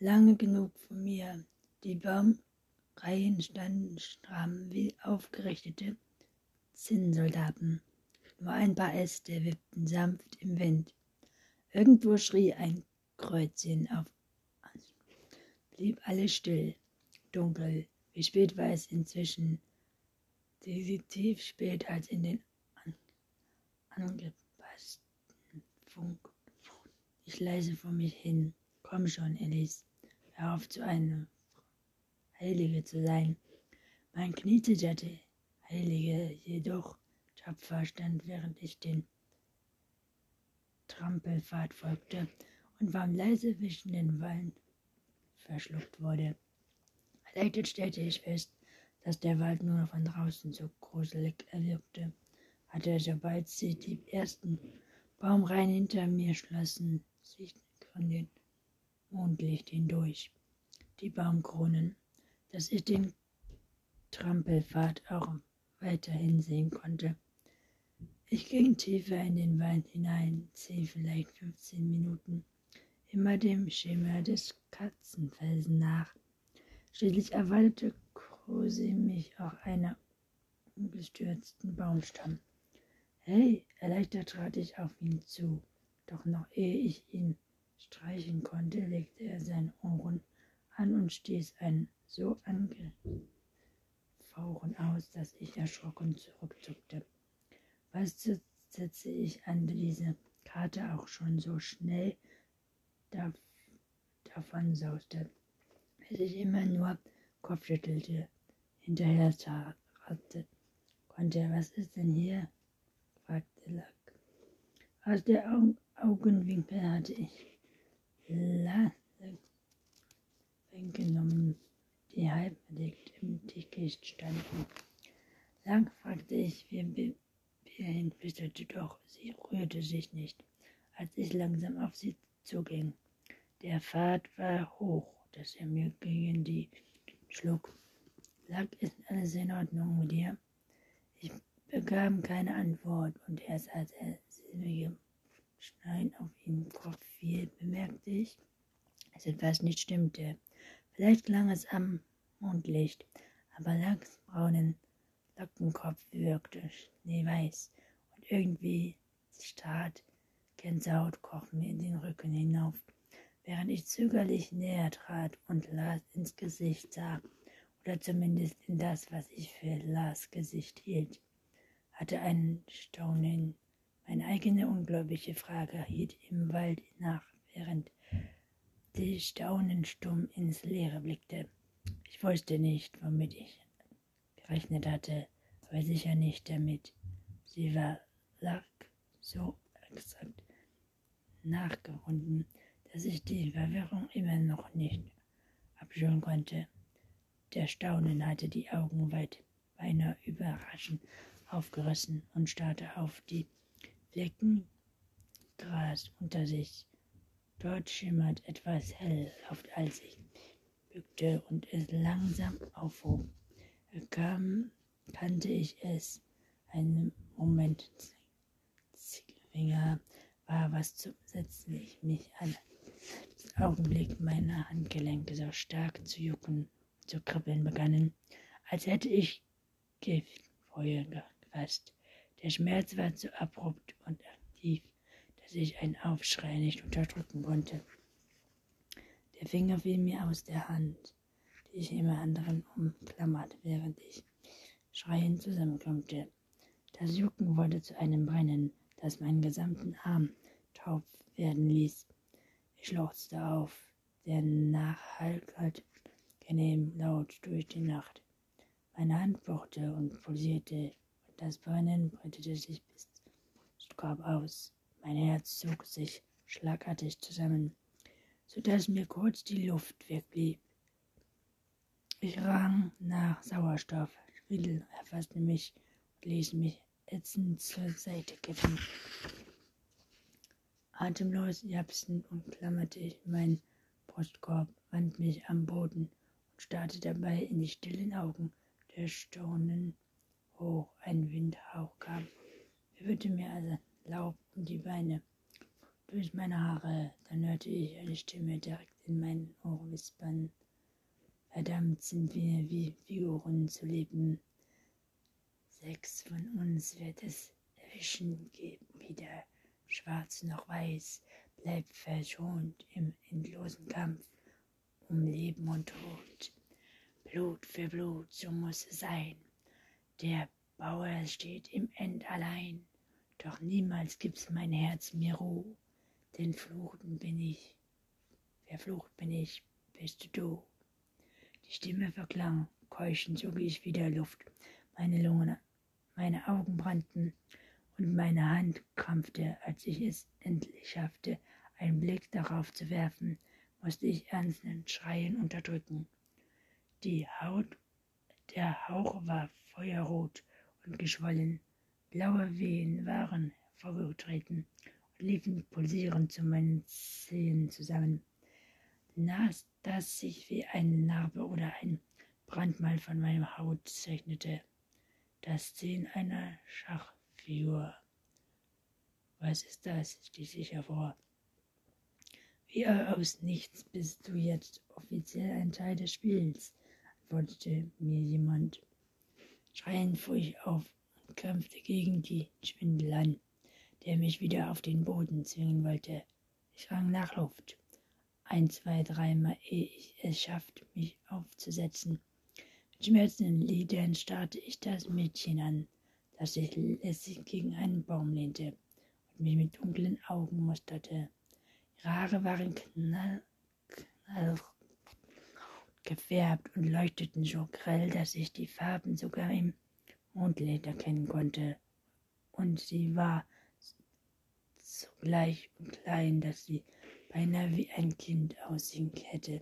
lange genug von mir. Die Baumreihen standen stramm wie aufgerichtete Zinnsoldaten. Nur ein paar Äste wippten sanft im Wind. Irgendwo schrie ein Kreuzchen auf. Blieb alles still, dunkel. Wie spät war es inzwischen? Definitiv spät als in den angepassten Funk. Ich leise vor mich hin. Komm schon, Alice. Hör auf, zu einer Heilige zu sein. Mein Knie zitterte. Heilige jedoch tapfer stand, während ich den Trampelpfad folgte und warm leise zwischen den Wallen verschluckt wurde. Erleichtert stellte ich fest, dass der Wald nur von draußen so gruselig erwirkte, hatte, sobald sie die ersten Baumreihen hinter mir schlossen, sich von dem Mondlicht hindurch. Die Baumkronen, dass ich den Trampelpfad auch weiterhin sehen konnte. Ich ging tiefer in den Wald hinein, zehn, vielleicht 15 Minuten, immer dem Schimmer des Katzenfelsen nach. Schließlich erwartete Kruse mich auf einer umgestürzten Baumstamm. Hey, erleichtert trat ich auf ihn zu, doch noch ehe ich ihn streichen konnte, legte er seine Ohren an und stieß ein so angefauchen aus, dass ich erschrocken zurückzuckte. Was setze ich an diese Karte auch schon so schnell dav davon sauste, bis ich immer nur Kopfschüttelte, hinterher ratte. Konnte, was ist denn hier? fragte Lack. Aus der Au Augenwinkel hatte ich Lasse genommen, die halb verdeckt im Dickicht standen. Lang fragte ich, wie hierhin flüsterte, doch sie rührte sich nicht, als ich langsam auf sie zuging. Der Pfad war hoch, dass er mir gegen die schlug. Lag ist alles in Ordnung mit dir? Ich bekam keine Antwort und erst als er silbige Schneiden auf ihn Kopf fiel, bemerkte ich, dass etwas nicht stimmte. Vielleicht klang es am Mondlicht, aber Lachs braunen Lockenkopf wirkte schneeweiß und irgendwie starrt Gänsehaut kroch mir in den Rücken hinauf, während ich zögerlich näher trat und Lars ins Gesicht sah, oder zumindest in das, was ich für Lars Gesicht hielt, hatte ein Staunen. Meine eigene ungläubige Frage hielt im Wald nach, während die Staunen stumm ins Leere blickte. Ich wusste nicht, womit ich gerechnet hatte, aber sicher nicht damit. Sie war lag so exakt nachgerunden, dass ich die Verwirrung immer noch nicht abschütteln konnte. Der Staunen hatte die Augen weit, beinahe überraschend aufgerissen und starrte auf die Flecken Gras unter sich. Dort schimmert etwas hell, als ich bückte und es langsam aufhob kam, kannte ich es. Einen Moment Finger war was zu setzen. Ich mich an den Augenblick meine Handgelenke so stark zu jucken zu kribbeln begannen, als hätte ich Giftfeuer gefasst. Der Schmerz war zu abrupt und aktiv, dass ich einen Aufschrei nicht unterdrücken konnte. Der Finger fiel mir aus der Hand die ich immer anderen umklammert, während ich schreiend zusammenklammte. Das Jucken wurde zu einem Brennen, das meinen gesamten Arm taub werden ließ. Ich schluchzte auf, der Nachhall galt genehm laut durch die Nacht. Meine Hand pochte und pulsierte, und das Brennen breitete sich bis zum Korb aus. Mein Herz zog sich schlagartig zusammen, so dass mir kurz die Luft wegblieb. Ich rang nach Sauerstoff. Schwindel erfasste mich und ließ mich ätzend zur Seite kippen. Atemlos japsend und klammerte ich meinen Brustkorb, wand mich am Boden und starrte dabei in die stillen Augen der Staunen hoch. Ein Windhauch kam, wirberte mir also Laub um die Beine, durch meine Haare. Dann hörte ich eine Stimme direkt in mein Ohr wispern. Verdammt sind wir wie Figuren zu leben. Sechs von uns wird es erwischen geben, weder schwarz noch weiß, bleibt verschont im endlosen Kampf um Leben und Tod. Blut für Blut, so muss es sein. Der Bauer steht im End allein, doch niemals gibt's mein Herz mir Ruhe, denn fluchten bin ich, verflucht bin ich, bist du. Die Stimme verklang, keuchend zog ich wieder Luft, meine Lungen, meine Augen brannten und meine Hand krampfte, als ich es endlich schaffte, einen Blick darauf zu werfen, musste ich ernsten Schreien unterdrücken. Die Haut, der Hauch war feuerrot und geschwollen. Blaue Wehen waren hervorgetreten und liefen pulsierend zu meinen Zehen zusammen. Nas, das sich wie eine Narbe oder ein Brandmal von meiner Haut zeichnete. Das Zehen einer Schachfigur. Was ist das? stieß ich hervor. Wie aus nichts bist du jetzt offiziell ein Teil des Spiels, antwortete mir jemand. Schreiend fuhr ich auf kämpfte gegen die Schwindel an, der mich wieder auf den Boden zwingen wollte. Ich rang nach Luft. Ein, zwei, dreimal, ehe ich es schaffte, mich aufzusetzen. Mit schmerzenden Lidern starrte ich das Mädchen an, das sich lässig gegen einen Baum lehnte und mich mit dunklen Augen musterte. Ihre Haare waren knall, knall gefärbt und leuchteten so grell, dass ich die Farben sogar im Mondlicht erkennen konnte. Und sie war so gleich und klein, dass sie beinahe wie ein Kind aussehen hätte.